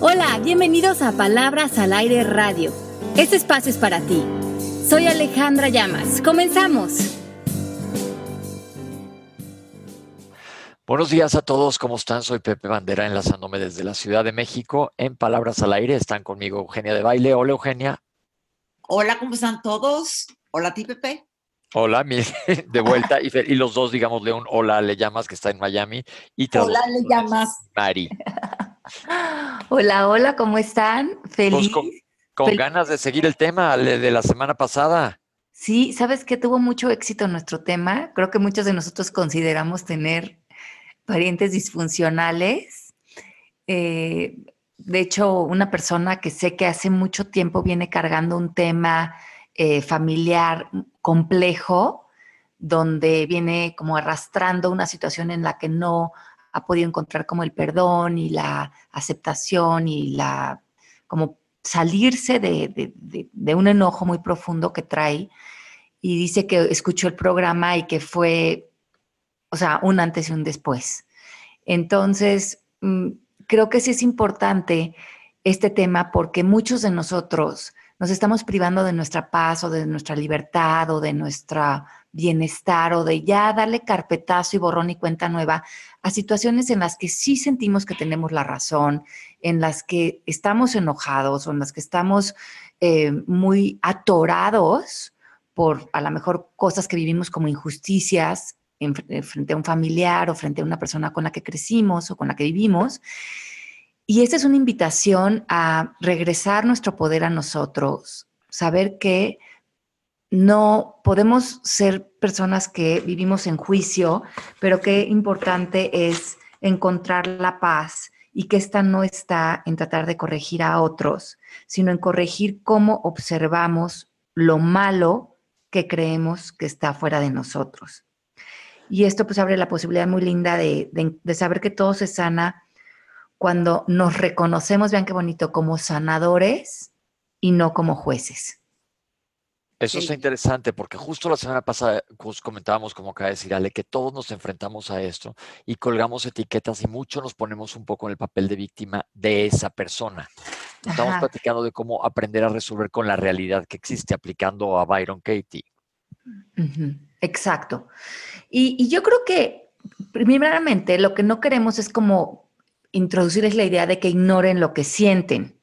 Hola, bienvenidos a Palabras al Aire Radio. Este espacio es para ti. Soy Alejandra Llamas. Comenzamos. Buenos días a todos, ¿cómo están? Soy Pepe Bandera enlazándome desde la Ciudad de México en Palabras al Aire. Están conmigo Eugenia de Baile. Hola Eugenia. Hola, ¿cómo están todos? Hola a ti, Pepe. Hola, de vuelta. Y, y, los dos, digamos, de un hola le llamas que está en Miami. Y hola le llamas. Mari. Hola, hola, ¿cómo están? Pues Feliz. con, ganas de seguir el tema de la semana pasada. Sí, sabes que tuvo mucho éxito nuestro tema. Creo que muchos de nosotros consideramos tener parientes disfuncionales. Eh, de hecho, una persona que sé que hace mucho tiempo viene cargando un tema eh, familiar complejo, donde viene como arrastrando una situación en la que no ha podido encontrar como el perdón y la aceptación y la como salirse de, de, un enojo muy profundo que trae y dice que escuchó el programa y que fue, o sea, un antes y un después. Entonces, mm, creo que sí es importante este tema porque muchos de nosotros nos estamos privando de nuestra paz o de nuestra libertad o de nuestro bienestar o de ya darle carpetazo y borrón y cuenta nueva a situaciones en las que sí sentimos que tenemos la razón, en las que estamos enojados o en las que estamos eh, muy atorados por a lo mejor cosas que vivimos como injusticias eh, frente a un familiar o frente a una persona con la que crecimos o con la que vivimos. Y esta es una invitación a regresar nuestro poder a nosotros, saber que no podemos ser personas que vivimos en juicio, pero qué importante es encontrar la paz y que esta no está en tratar de corregir a otros, sino en corregir cómo observamos lo malo que creemos que está fuera de nosotros. Y esto pues abre la posibilidad muy linda de, de saber que todo se sana cuando nos reconocemos, vean qué bonito, como sanadores y no como jueces. Eso está interesante porque justo la semana pasada comentábamos, como acaba de decir Ale, que todos nos enfrentamos a esto y colgamos etiquetas y mucho nos ponemos un poco en el papel de víctima de esa persona. Estamos platicando de cómo aprender a resolver con la realidad que existe aplicando a Byron Katie. Exacto. y yo creo que primeramente lo que no queremos es como introducirles la idea de que ignoren lo que sienten,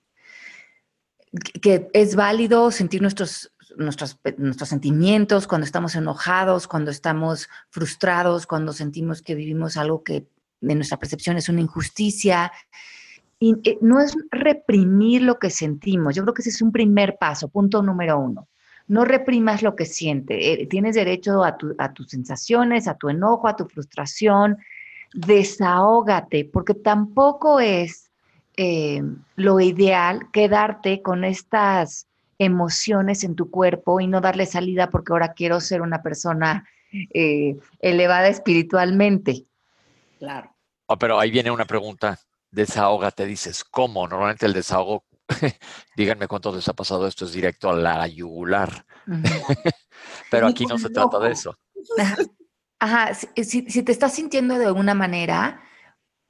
que es válido sentir nuestros, nuestros, nuestros sentimientos cuando estamos enojados, cuando estamos frustrados, cuando sentimos que vivimos algo que de nuestra percepción es una injusticia. Y eh, no es reprimir lo que sentimos. Yo creo que ese es un primer paso, punto número uno. No reprimas lo que sientes. Eh, tienes derecho a, a tus sensaciones, a tu enojo, a tu frustración, desahógate, porque tampoco es eh, lo ideal quedarte con estas emociones en tu cuerpo y no darle salida porque ahora quiero ser una persona eh, elevada espiritualmente. Claro. Ah, pero ahí viene una pregunta. Desahógate, dices, ¿cómo? Normalmente el desahogo, díganme cuánto les ha pasado esto, es directo a la yugular. pero aquí no se trata de eso. Ajá, si, te estás sintiendo de alguna manera,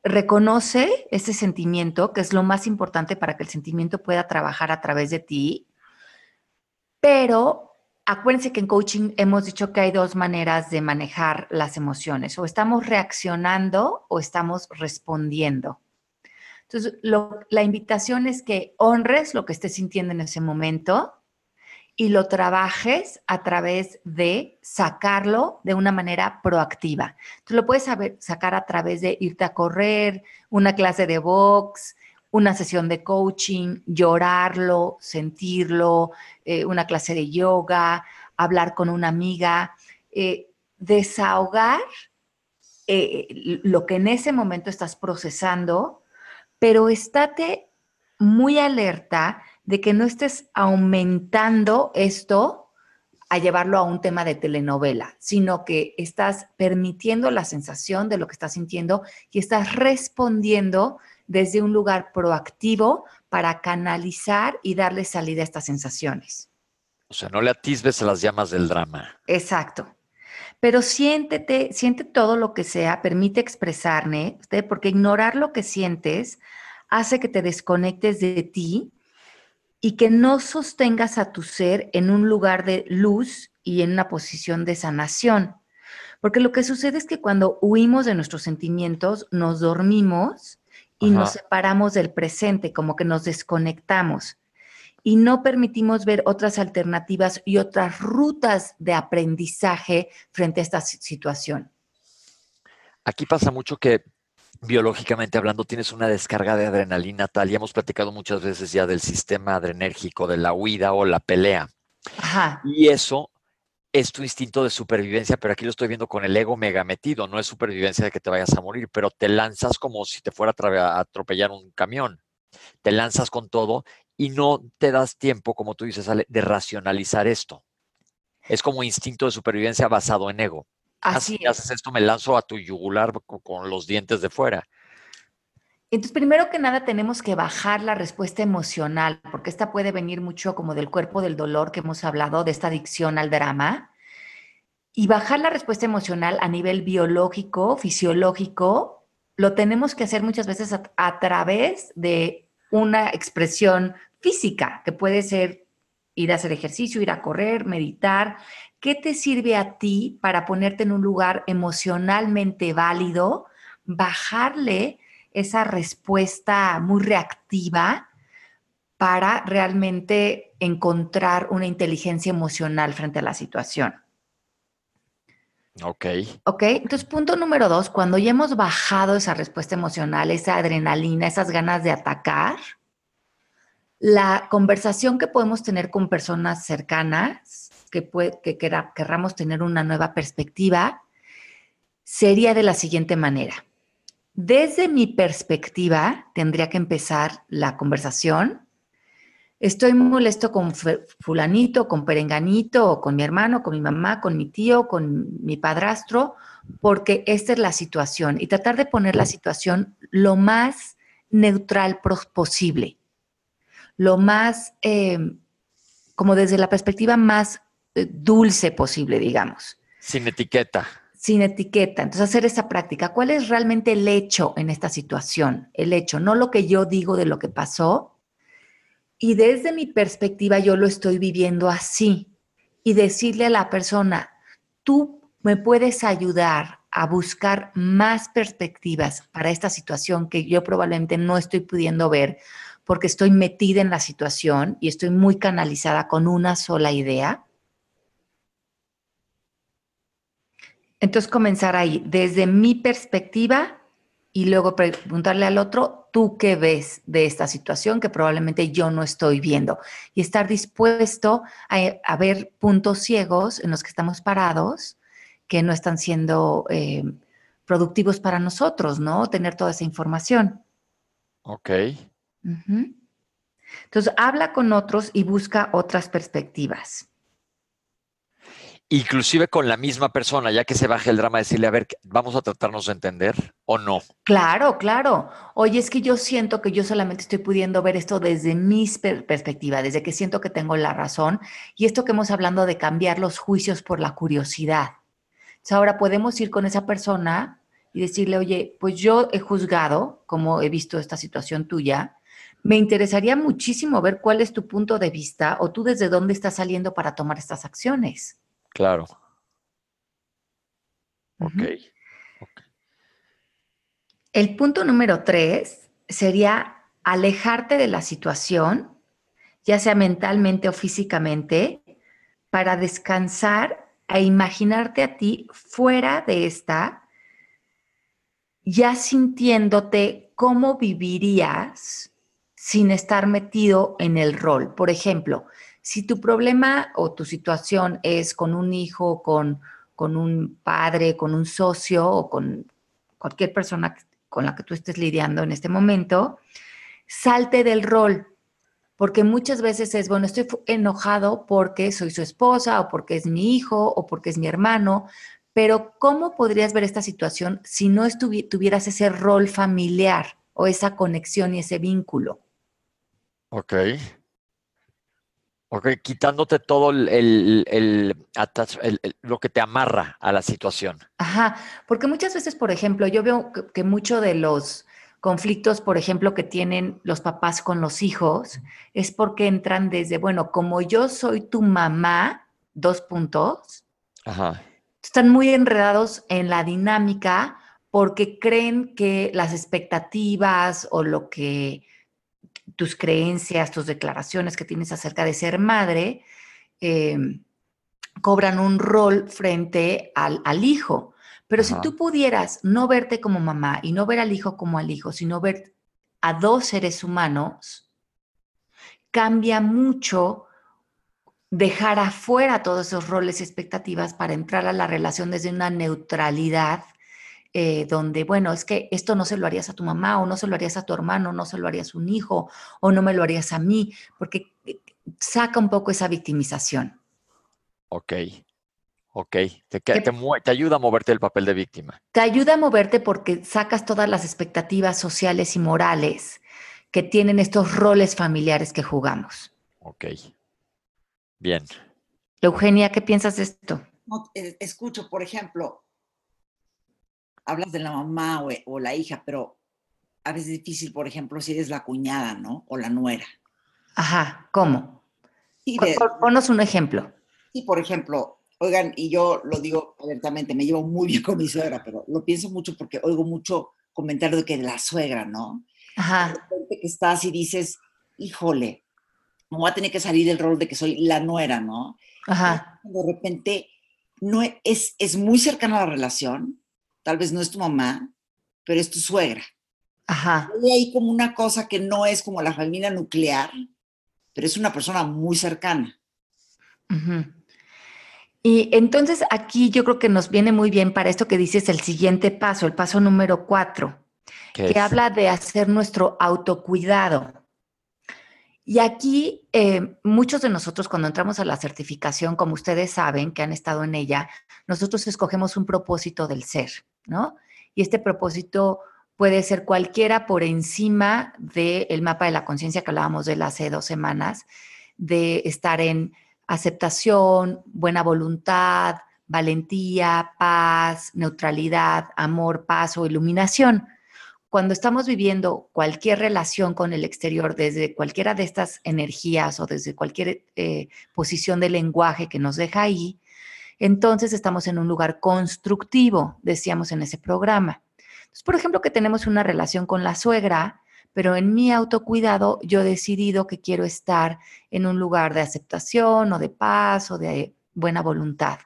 reconoce ese sentimiento, que es lo más importante para que el sentimiento pueda trabajar a través de ti. Pero acuérdense que en coaching hemos dicho que hay dos maneras de manejar las emociones, o estamos reaccionando o estamos respondiendo. Entonces, la invitación es que honres lo que estés sintiendo en ese momento y lo trabajes a través de sacarlo de una manera proactiva. Tú lo puedes saber, sacar a través de irte a correr, una clase de box, una sesión de coaching, llorarlo, sentirlo, eh, una clase de yoga, hablar con una amiga, eh, desahogar eh, lo que en ese momento estás procesando, pero estate muy alerta de que no estés aumentando esto a llevarlo a un tema de telenovela, sino que estás permitiendo la sensación de lo que estás sintiendo y estás respondiendo desde un lugar proactivo para canalizar y darle salida a estas sensaciones. O sea, no le atisbes a las llamas del drama. Exacto. Pero siéntete, siente todo lo que sea, permite expresarme, porque ignorar lo que sientes hace que te desconectes de ti y que no sostengas a tu ser en un lugar de luz y en una posición de sanación. Porque lo que sucede es que cuando huimos de nuestros sentimientos, nos dormimos y nos separamos del presente, como que nos desconectamos y no permitimos ver otras alternativas y otras rutas de aprendizaje frente a esta situación. Aquí pasa mucho que biológicamente hablando tienes una descarga de adrenalina tal, y hemos platicado muchas veces ya del sistema adrenérgico, de la huida o la pelea. Y eso es tu instinto de supervivencia, pero aquí lo estoy viendo con el ego mega metido, no es supervivencia de que te vayas a morir, pero te lanzas como si te fuera a atropellar un camión. Te lanzas con todo y no te das tiempo, como tú dices, Ale, de racionalizar esto. Es como instinto de supervivencia basado en ego. Así Así haces esto, me lanzo a tu yugular con los dientes de fuera. Entonces, primero que nada, tenemos que bajar la respuesta emocional, porque esta puede venir mucho como del cuerpo del dolor que hemos hablado, de esta adicción al drama. Y bajar la respuesta emocional a nivel biológico, fisiológico, lo tenemos que hacer muchas veces a través de una expresión física, que puede ser ir a hacer ejercicio, ir a correr, meditar. ¿Qué te sirve a ti para ponerte en un lugar emocionalmente válido, bajarle esa respuesta muy reactiva para realmente encontrar una inteligencia emocional frente a la situación? Ok. Ok, entonces punto número dos, cuando ya hemos bajado esa respuesta emocional, esa adrenalina, esas ganas de atacar, la conversación que podemos tener con personas cercanas, que, que querramos tener una nueva perspectiva, sería de la siguiente manera. Desde mi perspectiva, tendría que empezar la conversación estoy molesto con fulanito, con perenganito, o con mi hermano, con mi mamá, con mi tío, con mi padrastro, porque esta es la situación y tratar de poner la situación lo más neutral posible, lo más, em, como desde la perspectiva más eh, dulce posible, digamos. Sin etiqueta. Sin etiqueta. Entonces, hacer esa práctica. ¿Cuál es realmente el hecho en esta situación? El hecho, no lo que yo digo de lo que pasó, y desde mi perspectiva yo lo estoy viviendo así. Y decirle a la persona, tú me puedes ayudar a buscar más perspectivas para esta situación que yo probablemente no estoy pudiendo ver porque estoy metida en la situación y estoy muy canalizada con una sola idea. Entonces comenzar ahí, desde mi perspectiva y luego preguntarle al otro, tú qué ves de esta situación que probablemente yo no estoy viendo y estar dispuesto a, ver puntos ciegos en los que estamos parados que no están siendo eh, productivos para nosotros, ¿no? Tener toda esa información. Ok. Entonces, habla con otros y busca otras perspectivas inclusive con la misma persona, ya que se baje el drama, decirle, a ver, vamos a tratarnos de entender o no. Claro, claro. Oye, es que yo siento que yo solamente estoy pudiendo ver esto desde mi perspectiva, desde que siento que tengo la razón. Y esto que hemos hablado de cambiar los juicios por la curiosidad. Entonces, ahora podemos ir con esa persona y decirle, oye, pues yo he juzgado, como he visto esta situación tuya, me interesaría muchísimo ver cuál es tu punto de vista o tú desde dónde estás saliendo para tomar estas acciones. Claro. Ok. El punto número tres sería alejarte de la situación, ya sea mentalmente o físicamente, para descansar e imaginarte a ti fuera de esta, ya sintiéndote cómo vivirías sin estar metido en el rol. Por ejemplo, si tu problema o tu situación es con un hijo, con, con un padre, con un socio o con cualquier persona con la que tú estés lidiando en este momento, salte del rol, porque muchas veces es, bueno, estoy enojado porque soy su esposa o porque es mi hijo o porque es mi hermano, pero ¿cómo podrías ver esta situación si no tuvieras ese rol familiar o esa conexión y ese vínculo? Ok. Ok, quitándote todo el, lo que te amarra a la situación. Ajá, porque muchas veces, por ejemplo, yo veo que, mucho de los conflictos, por ejemplo, que tienen los papás con los hijos, es porque entran desde, bueno, como yo soy tu mamá, dos puntos, están muy enredados en la dinámica porque creen que las expectativas o lo que tus creencias, tus declaraciones que tienes acerca de ser madre, em, cobran un rol frente al, hijo. Pero si tú pudieras no verte como mamá y no ver al hijo como al hijo, sino ver a dos seres humanos, cambia mucho dejar afuera todos esos roles y expectativas para entrar a la relación desde una neutralidad eh, donde, bueno, es que esto no se lo harías a tu mamá o no se lo harías a tu hermano, no se lo harías a un hijo o no me lo harías a mí, porque eh, saca un poco esa victimización. Ok, ok. Te, te, ayuda a moverte del papel de víctima. Te ayuda a moverte porque sacas todas las expectativas sociales y morales que tienen estos roles familiares que jugamos. Ok. Bien. Eugenia, ¿qué piensas de esto? Eh, escucho, por ejemplo, hablas de la mamá o, la hija, pero a veces es difícil, por ejemplo, si eres la cuñada, ¿no? O la nuera. Ajá, ¿cómo? Sí, Ponos un ejemplo. Sí, por ejemplo, oigan, y yo lo digo abiertamente, me llevo muy bien con mi suegra, pero lo pienso mucho porque oigo mucho comentario de que de la suegra, ¿no? Ajá. De repente que estás y dices, híjole, me voy a tener que salir del rol de que soy la nuera, ¿no? Ajá. De repente no es, es muy cercana a la relación, tal vez no es tu mamá, pero es tu suegra. Ajá. Hay ahí como una cosa que no es como la familia nuclear, pero es una persona muy cercana. Y entonces aquí yo creo que nos viene muy bien para esto que dices el siguiente paso, el paso número cuatro, que habla de hacer nuestro autocuidado. Y aquí eh, muchos de nosotros cuando entramos a la certificación, como ustedes saben, que han estado en ella, nosotros escogemos un propósito del ser. ¿No? Y este propósito puede ser cualquiera por encima del mapa de la conciencia que hablábamos de hace dos semanas, de estar en aceptación, buena voluntad, valentía, paz, neutralidad, amor, paz o iluminación. Cuando estamos viviendo cualquier relación con el exterior desde cualquiera de estas energías o desde cualquier eh, posición de lenguaje que nos deja ahí, entonces estamos en un lugar constructivo, decíamos en ese programa. Entonces, por ejemplo, que tenemos una relación con la suegra, pero en mi autocuidado yo he decidido que quiero estar en un lugar de aceptación o de paz o de buena voluntad.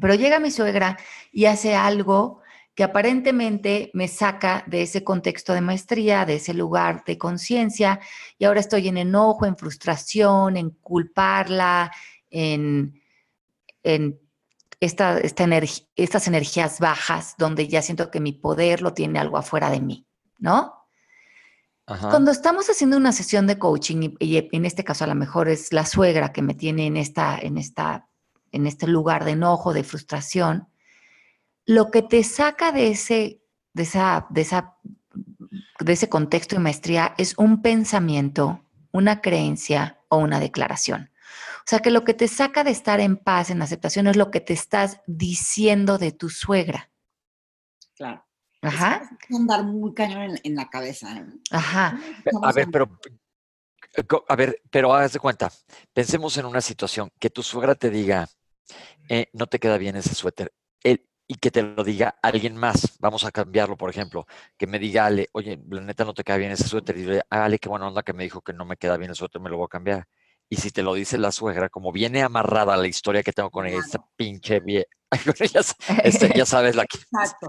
Pero llega mi suegra y hace algo que aparentemente me saca de ese contexto de maestría, de ese lugar de conciencia, y ahora estoy en enojo, en frustración, en culparla, en en esta, estas energías bajas donde ya siento que mi poder lo tiene algo afuera de mí, ¿no? Cuando estamos haciendo una sesión de coaching, y, en este caso a lo mejor es la suegra que me tiene en, esta, en, esta, en este lugar de enojo, de frustración, lo que te saca de ese, de esa, de esa, de ese contexto de maestría es un pensamiento, una creencia o una declaración. O sea que lo que te saca de estar en paz, en aceptación, es lo que te estás diciendo de tu suegra. Claro. Ajá. Es andar muy cañón en, la cabeza. ¿eh? Ajá. A ver, pero a ver, pero haz de cuenta, pensemos en una situación que tu suegra te diga, eh, no te queda bien ese suéter, y que te lo diga alguien más, vamos a cambiarlo, por ejemplo, que me diga Ale, oye, la neta no te queda bien ese suéter, y yo, Ale, qué buena onda que me dijo que no me queda bien el suéter, me lo voy a cambiar. Y si te lo dice la suegra, como viene amarrada la historia que tengo con ella, esta pinche vieja, este, ya sabes la que... Exacto.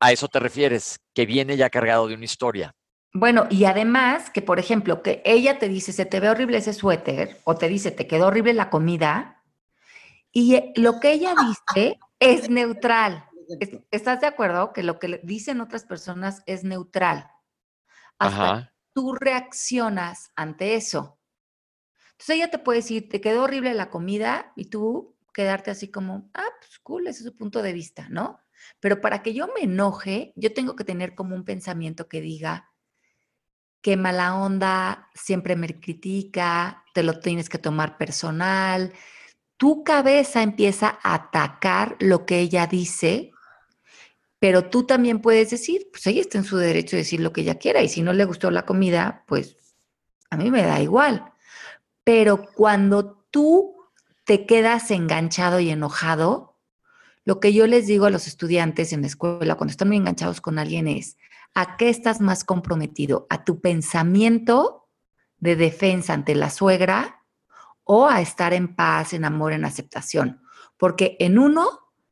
A eso te refieres, que viene ya cargado de una historia. Bueno, y además que, por ejemplo, que ella te dice, se te ve horrible ese suéter, o te dice, te quedó horrible la comida, y eh, lo que ella dice es neutral. ¿Estás de acuerdo? Que lo que dicen otras personas es neutral. Hasta tú reaccionas ante eso. Entonces ella te puede decir, te quedó horrible la comida y tú quedarte así como, ah, pues cool, ese es su punto de vista, ¿no? Pero para que yo me enoje, yo tengo que tener como un pensamiento que diga, qué mala onda, siempre me critica, te lo tienes que tomar personal. Tu cabeza empieza a atacar lo que ella dice, Pero tú también puedes decir, pues ella está en su derecho de decir lo que ella quiera y si no le gustó la comida, pues a mí me da igual. Pero cuando tú te quedas enganchado y enojado, lo que yo les digo a los estudiantes en la escuela cuando están muy enganchados con alguien es, ¿a qué estás más comprometido? ¿A tu pensamiento de defensa ante la suegra o a estar en paz, en amor, en aceptación? Porque en uno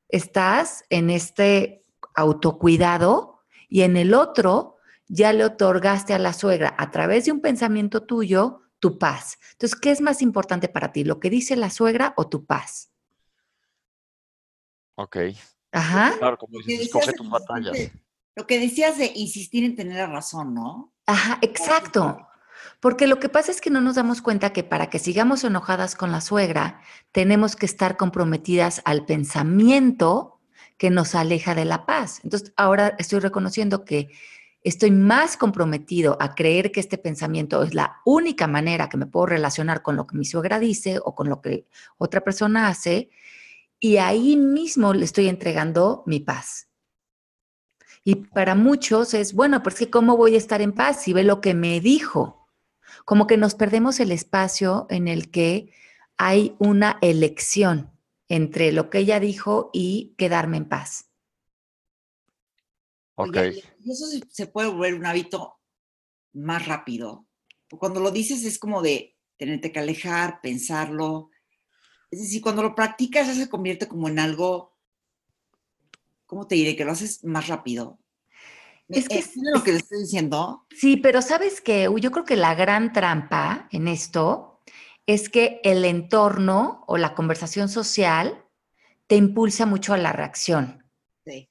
estás en este autocuidado y en el otro ya le otorgaste a la suegra a través de un pensamiento tuyo tu paz. Entonces, ¿qué es más importante para ti? ¿Lo que dice la suegra o tu paz? Ok. Ajá. Claro, como dices, escoge tus batallas. Lo que decías de insistir en tener la razón, ¿no? Ajá, exacto. Porque lo que pasa es que no nos damos cuenta que para que sigamos enojadas con la suegra, tenemos que estar comprometidas al pensamiento que nos aleja de la paz. Entonces, ahora estoy reconociendo que estoy más comprometido a creer que este pensamiento es la única manera que me puedo relacionar con lo que mi suegra dice o con lo que otra persona hace, y ahí mismo le estoy entregando mi paz. Y para muchos es, bueno, pues que ¿cómo voy a estar en paz si ve lo que me dijo? Como que nos perdemos el espacio en el que hay una elección entre lo que ella dijo y quedarme en paz. Ok. y eso se puede volver un hábito más rápido. Cuando lo dices es como de tenerte que alejar, pensarlo. Es decir, cuando lo practicas ya se convierte como en algo, ¿cómo te diré? Que lo haces más rápido. Es que es lo que le estoy diciendo. Sí, pero sabes que yo creo que la gran trampa en esto es que el entorno o la conversación social te impulsa mucho a la reacción. Sí.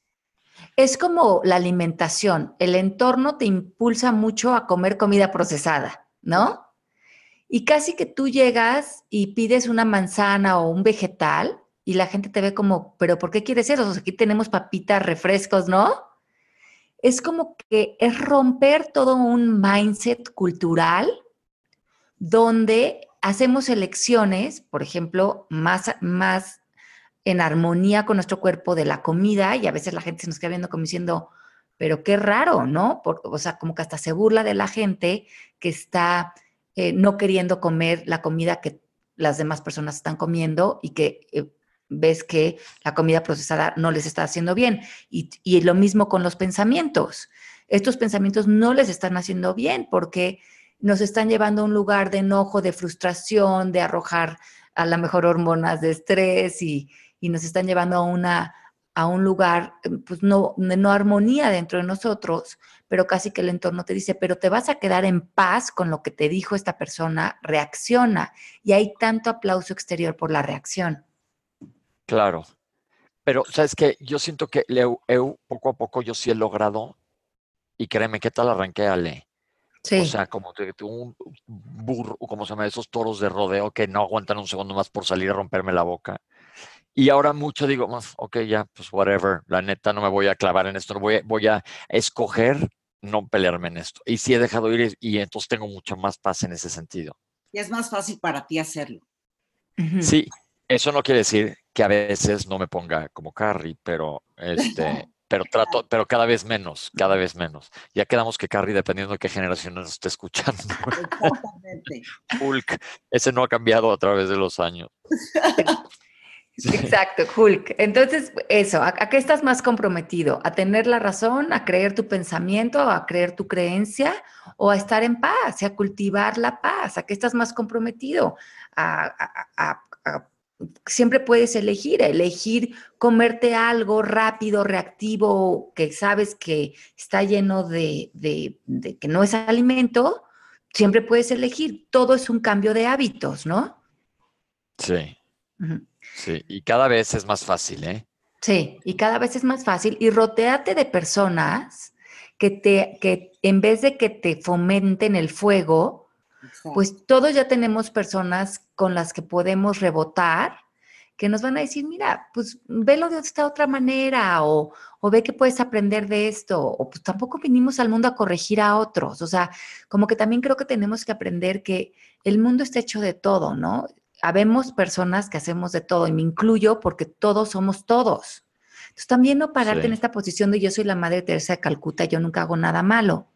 Es como la alimentación, el entorno te impulsa mucho a comer comida procesada, ¿no? Y casi que tú llegas y pides una manzana o un vegetal y la gente te ve como, pero ¿por qué quieres eso? Aquí tenemos papitas, refrescos, ¿no? Es como que es romper todo un mindset cultural donde hacemos elecciones, por ejemplo, más, más en armonía con nuestro cuerpo de la comida y a veces la gente se nos queda viendo como diciendo, pero qué raro, ¿no? o sea, como que hasta se burla de la gente que está eh, no queriendo comer la comida que las demás personas están comiendo y que eh, ves que la comida procesada no les está haciendo bien. Y, y lo mismo con los pensamientos. Estos pensamientos no les están haciendo bien porque nos están llevando a un lugar de enojo, de frustración, de arrojar a la mejor hormonas de estrés y, nos están llevando a, una, a un lugar pues no, no armonía dentro de nosotros, pero casi que el entorno te dice, pero te vas a quedar en paz con lo que te dijo esta persona, reacciona. Y hay tanto aplauso exterior por la reacción. Claro. Pero, ¿sabes qué? Yo siento que poco a poco yo sí he logrado, y créeme, ¿qué tal arranqué, Ale? O sea, como un burro, como se llama, esos toros de rodeo que no aguantan un segundo más por salir a romperme la boca. Y ahora mucho digo, ok, ya, pues whatever, la neta no me voy a clavar en esto, voy, voy a escoger no pelearme en esto. Y sí he dejado ir y, entonces tengo mucho más paz en ese sentido. Y es más fácil para ti hacerlo. Sí, eso no quiere decir que a veces no me ponga como Carrie, pero este, pero trato, pero cada vez menos, cada vez menos. Ya quedamos que Carrie, dependiendo de qué generación nos esté escuchando. Exactamente. Hulk, ese no ha cambiado a través de los años. Exacto, Hulk. Entonces, eso, ¿a, qué estás más comprometido? ¿A tener la razón, a creer tu pensamiento, a creer tu creencia o a estar en paz, a cultivar la paz? ¿A qué estás más comprometido? a, a siempre puedes elegir, elegir comerte algo rápido, reactivo, que sabes que está lleno de, que no es alimento, siempre puedes elegir. Todo es un cambio de hábitos, ¿no? Sí. Sí, y cada vez es más fácil, ¿eh? Sí, y cada vez es más fácil. Y roteate de personas que te, que en vez de que te fomenten el fuego, pues todos ya tenemos personas con las que podemos rebotar, que nos van a decir, mira, pues velo de esta otra manera o, o ve que puedes aprender de esto, o pues tampoco vinimos al mundo a corregir a otros, o sea, como que también creo que tenemos que aprender que el mundo está hecho de todo, ¿no? Habemos personas que hacemos de todo y me incluyo porque todos somos todos. Entonces, también no pararte en esta posición de yo soy la Madre Teresa de Calcuta, yo nunca hago nada malo,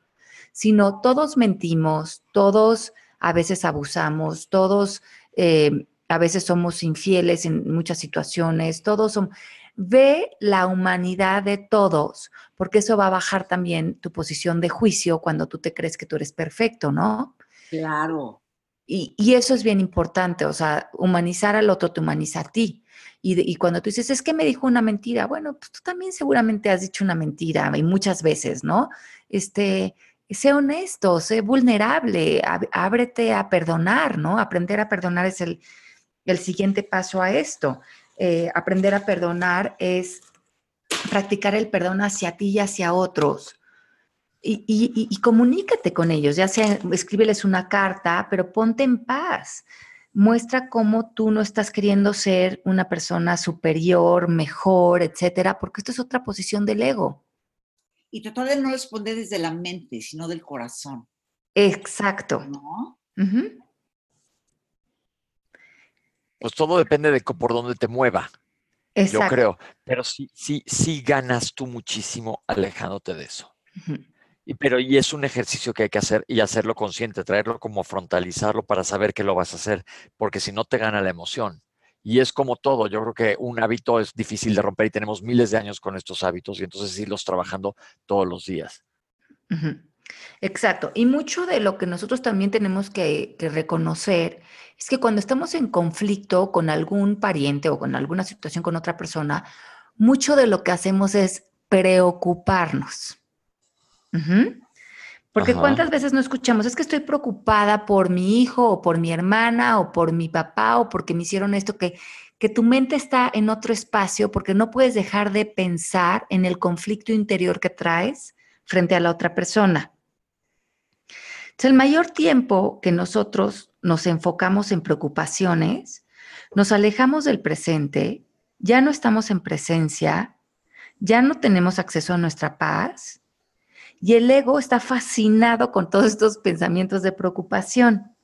sino todos mentimos, todos a veces abusamos, todos eh, a veces somos infieles en muchas situaciones, todos son... Ve la humanidad de todos, porque eso va a bajar también tu posición de juicio cuando tú te crees que tú eres perfecto, ¿no? Claro. Y, eso es bien importante, o sea, humanizar al otro te humaniza a ti. Y, cuando tú dices, es que me dijo una mentira, bueno, pues tú también seguramente has dicho una mentira y muchas veces, ¿no? Este, sé honesto, sé vulnerable, ábrete a perdonar, ¿no? Aprender a perdonar es el, siguiente paso a esto. Eh, aprender a perdonar es practicar el perdón hacia ti y hacia otros y, comunícate con ellos, ya sea escríbeles una carta, pero ponte en paz. Muestra cómo tú no estás queriendo ser una persona superior, mejor, etcétera, porque esto es otra posición del ego. Y tratar de no responder desde la mente, sino del corazón. Exacto. Pues todo depende de por dónde te mueva. Exacto. Yo creo. Pero sí, sí, sí ganas tú muchísimo alejándote de eso. Y, pero y es un ejercicio que hay que hacer y hacerlo consciente, traerlo como frontalizarlo para saber que lo vas a hacer, porque si no te gana la emoción. Y es como todo, yo creo que un hábito es difícil de romper y tenemos miles de años con estos hábitos y entonces irlos trabajando todos los días. Exacto. Y mucho de lo que nosotros también tenemos que, que, reconocer es que cuando estamos en conflicto con algún pariente o con alguna situación con otra persona, mucho de lo que hacemos es preocuparnos. Porque cuántas veces no escuchamos, es que estoy preocupada por mi hijo o por mi hermana o por mi papá o porque me hicieron esto, que, que tu mente está en otro espacio porque no puedes dejar de pensar en el conflicto interior que traes frente a la otra persona. Entonces, el mayor tiempo que nosotros nos enfocamos en preocupaciones, nos alejamos del presente, ya no estamos en presencia, ya no tenemos acceso a nuestra paz y el ego está fascinado con todos estos pensamientos de preocupación.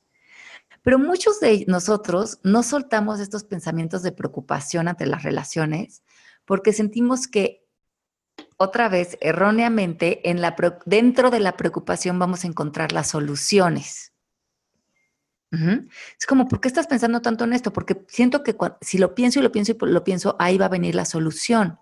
Pero muchos de nosotros no soltamos estos pensamientos de preocupación ante las relaciones porque sentimos que otra vez, erróneamente, dentro de la preocupación vamos a encontrar las soluciones. Es como, ¿por qué estás pensando tanto en esto? Porque siento que si lo pienso y lo pienso y lo pienso, ahí va a venir la solución.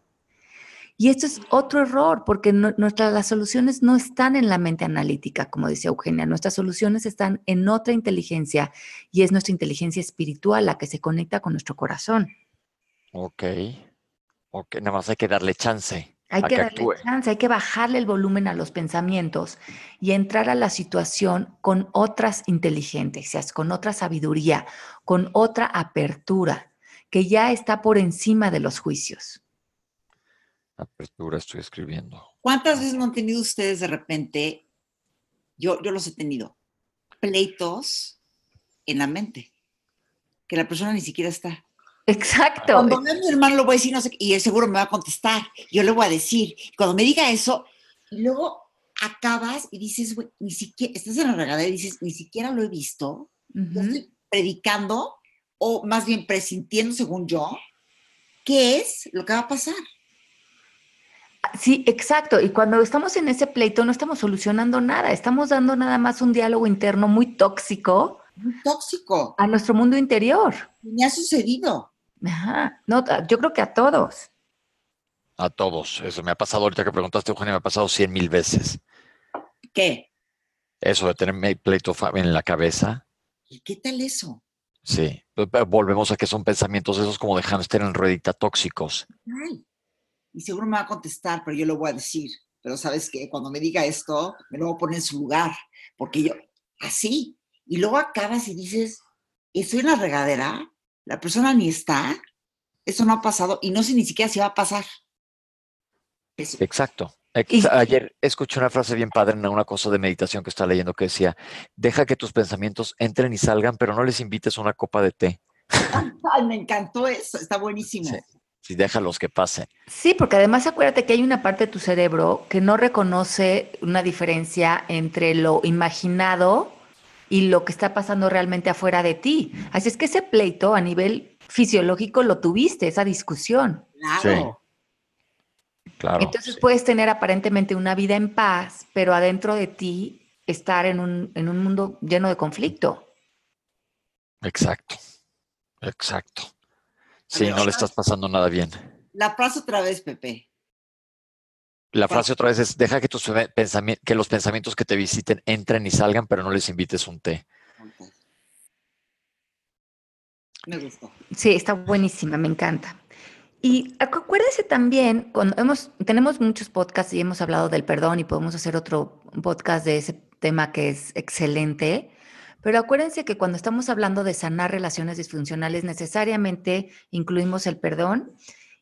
Y esto es otro error, porque nuestras, las soluciones no están en la mente analítica, como decía Eugenia, nuestras soluciones están en otra inteligencia y es nuestra inteligencia espiritual la que se conecta con nuestro corazón. Ok, ok, nada más hay que darle chance. Hay que, darle chance, hay que bajarle el volumen a los pensamientos y entrar a la situación con otras inteligencias, con otra sabiduría, con otra apertura, que ya está por encima de los juicios. Apertura, estoy escribiendo. ¿Cuántas veces no han tenido ustedes de repente, yo, yo los he tenido, pleitos en la mente, que la persona ni siquiera está? Exacto. Cuando vea a mi hermano lo voy a decir, no sé, y él seguro me va a contestar, yo le voy a decir, cuando me diga eso, y luego acabas y dices, güey, ni siquiera, estás en la regadera y dices, ni siquiera lo he visto, estoy predicando, o más bien presintiendo, según yo, qué es lo que va a pasar. Sí, exacto. Y cuando estamos en ese pleito no estamos solucionando nada, estamos dando nada más un diálogo interno muy tóxico. Muy tóxico. A nuestro mundo interior. Me ha sucedido. Ajá. No, yo creo que a todos. A todos. Eso me ha pasado ahorita que preguntaste, Eugenia, me ha pasado cien mil veces. ¿Qué? Eso de tenerme pleito en la cabeza. ¿Y qué tal eso? Sí, pues, volvemos a que son pensamientos esos como de hámster en ruedita tóxicos. Ay y seguro me va a contestar, pero yo lo voy a decir. Pero sabes que cuando me diga esto, me lo voy a poner en su lugar, porque yo, así, y luego acabas y dices, estoy en la regadera, la persona ni está, eso no ha pasado y no sé ni siquiera si va a pasar. Exacto. Ayer escuché una frase bien padre en una cosa de meditación que estaba leyendo que decía, deja que tus pensamientos entren y salgan, pero no les invites una copa de té. Ay, me encantó eso, está buenísimo. Si déjalos que pasen. Sí, porque además acuérdate que hay una parte de tu cerebro que no reconoce una diferencia entre lo imaginado y lo que está pasando realmente afuera de ti. Así es que ese pleito a nivel fisiológico lo tuviste, esa discusión. Claro. Claro. Entonces puedes tener aparentemente una vida en paz, pero adentro de ti estar en un, en un mundo lleno de conflicto. Exacto, exacto. Sí, no le estás pasando nada bien. La frase otra vez, Pepe. La frase otra vez es, deja que, tus que los pensamientos que te visiten entren y salgan, pero no les invites un té. Me gustó. Sí, está buenísima, me encanta. Y acuérdense también, cuando hemos, tenemos muchos podcasts y hemos hablado del perdón y podemos hacer otro podcast de ese tema que es excelente, pero acuérdense que cuando estamos hablando de sanar relaciones disfuncionales, necesariamente incluimos el perdón.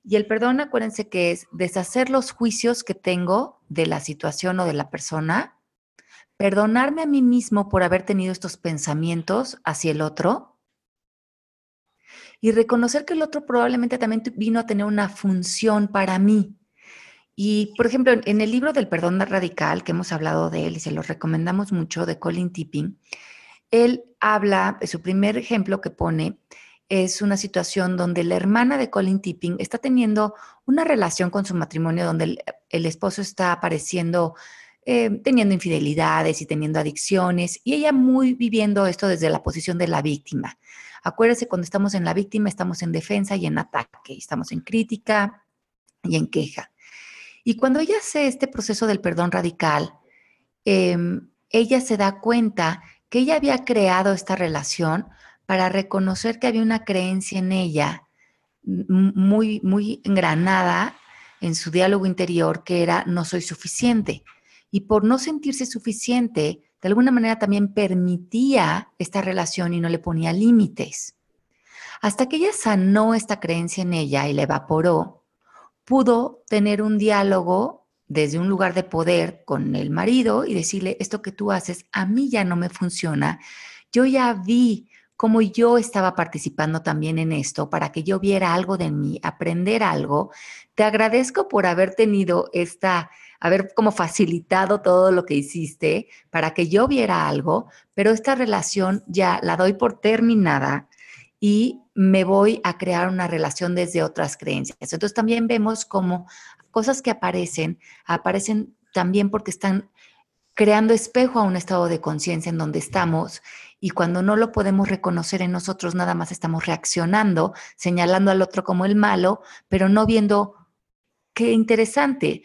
Y el perdón, acuérdense que es deshacer los juicios que tengo de la situación o de la persona, perdonarme a mí mismo por haber tenido estos pensamientos hacia el otro y reconocer que el otro probablemente también vino a tener una función para mí. Y, por ejemplo, en el libro del perdón radical, que hemos hablado de él y se lo recomendamos mucho, de Colin Tipping, él habla, su primer ejemplo que pone es una situación donde la hermana de Colin Tipping está teniendo una relación con su matrimonio donde el, esposo está apareciendo, eh, teniendo infidelidades y teniendo adicciones, y ella muy viviendo esto desde la posición de la víctima. Acuérdese, cuando estamos en la víctima, estamos en defensa y en ataque, estamos en crítica y en queja. Y cuando ella hace este proceso del perdón radical, em, ella se da cuenta que ella había creado esta relación para reconocer que había una creencia en ella muy, muy engranada en su diálogo interior que era no soy suficiente. Y por no sentirse suficiente, de alguna manera también permitía esta relación y no le ponía límites. Hasta que ella sanó esta creencia en ella y la evaporó, pudo tener un diálogo desde un lugar de poder con el marido y decirle, esto que tú haces a mí ya no me funciona. Yo ya vi cómo yo estaba participando también en esto para que yo viera algo de mí, aprender algo. Te agradezco por haber tenido esta, haber como facilitado todo lo que hiciste para que yo viera algo, pero esta relación ya la doy por terminada y me voy a crear una relación desde otras creencias. Entonces también vemos cómo cosas que aparecen, aparecen también porque están creando espejo a un estado de conciencia en donde estamos y cuando no lo podemos reconocer en nosotros, nada más estamos reaccionando, señalando al otro como el malo, pero no viendo qué interesante,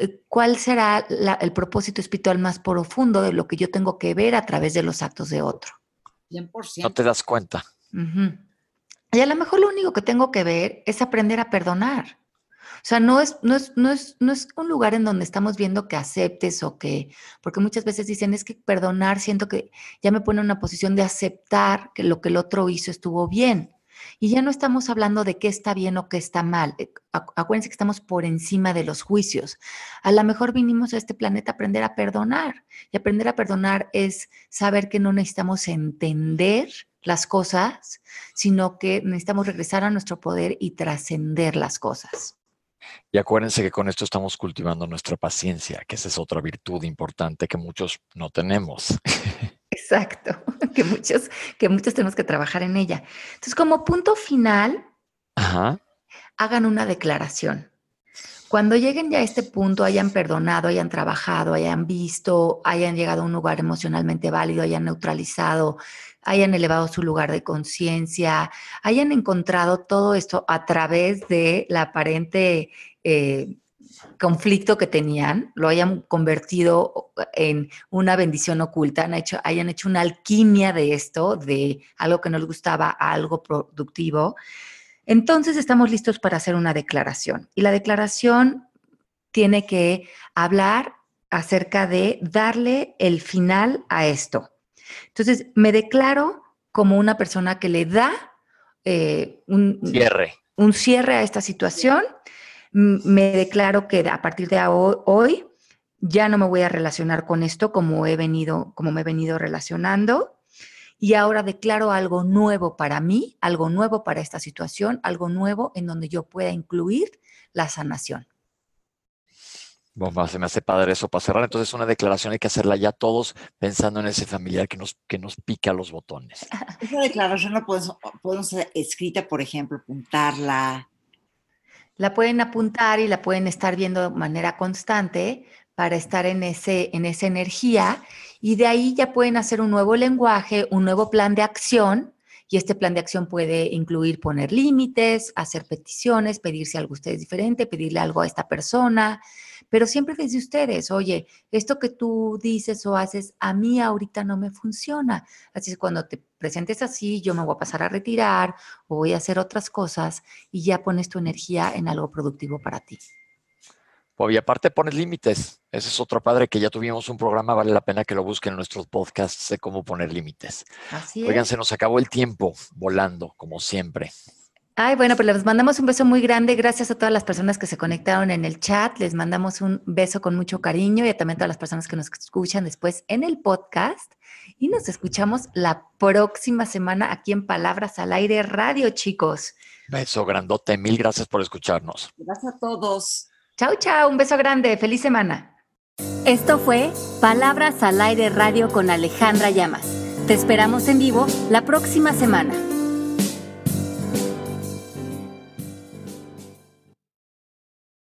eh, cuál será el propósito espiritual más profundo de lo que yo tengo que ver a través de los actos de otro. 100%. No te das cuenta. Y a lo mejor lo único que tengo que ver es aprender a perdonar. O sea, no es, no es, no es, no es un lugar en donde estamos viendo que aceptes o que, porque muchas veces dicen, es que perdonar, siento que ya me pone en una posición de aceptar que lo que el otro hizo estuvo bien. Y ya no estamos hablando de qué está bien o qué está mal. Eh, acuérdense que estamos por encima de los juicios. A lo mejor vinimos a este planeta a aprender a perdonar. Y aprender a perdonar es saber que no necesitamos entender las cosas, sino que necesitamos regresar a nuestro poder y trascender las cosas. Y acuérdense que con esto estamos cultivando nuestra paciencia, que esa es otra virtud importante que muchos no tenemos. Exacto, que muchos, que muchos tenemos que trabajar en ella. Entonces, como punto final, hagan una declaración. Cuando lleguen ya a este punto, hayan perdonado, hayan trabajado, hayan visto, hayan llegado a un lugar emocionalmente válido, hayan neutralizado, hayan elevado su lugar de conciencia, hayan encontrado todo esto a través de la aparente eh, conflicto que tenían, lo hayan convertido en una bendición oculta, hecho, hayan hecho una alquimia de esto, de algo que no les gustaba a algo productivo. Entonces estamos listos para hacer una declaración. Y la declaración tiene que hablar acerca de darle el final a esto. Entonces, me declaro como una persona que le da eh, un cierre. un cierre a esta situación. Me declaro que a partir de hoy ya no me voy a relacionar con esto como he venido, como me he venido relacionando. Y ahora declaro algo nuevo para mí, algo nuevo para esta situación, algo nuevo en donde yo pueda incluir la sanación. Bomba, se me hace padre eso para cerrar. Entonces, una declaración hay que hacerla ya todos pensando en ese familiar que nos, que nos pica los botones. Esa declaración la podemos, podemos hacer escrita, por ejemplo, apuntarla. La pueden apuntar y la pueden estar viendo de manera constante para estar en, ese, en esa energía. Y de ahí ya pueden hacer un nuevo lenguaje, un nuevo plan de acción. Y este plan de acción puede incluir poner límites, hacer peticiones, pedirse algo a ustedes diferente, pedirle algo a esta persona, pero siempre desde ustedes, oye, esto que tú dices o haces a mí ahorita no me funciona. Así es cuando te presentes así, yo me voy a pasar a retirar o voy a hacer otras cosas y ya pones tu energía en algo productivo para ti. Y aparte pones límites. Ese es otro padre que ya tuvimos un programa, vale la pena que lo busquen en nuestros podcasts de cómo poner límites. Así Oigan, se nos acabó el tiempo volando, como siempre. Ay, bueno, pues les mandamos un beso muy grande. Gracias a todas las personas que se conectaron en el chat. Les mandamos un beso con mucho cariño y también a todas las personas que nos escuchan después en el podcast. Y nos escuchamos la próxima semana aquí en Palabras al Aire Radio, chicos. Beso grandote. Mil gracias por escucharnos. Gracias a todos. Chao, chao. Un beso grande. Feliz semana. Esto fue Palabras al Aire Radio con Alejandra Llamas. Te esperamos en vivo la próxima semana.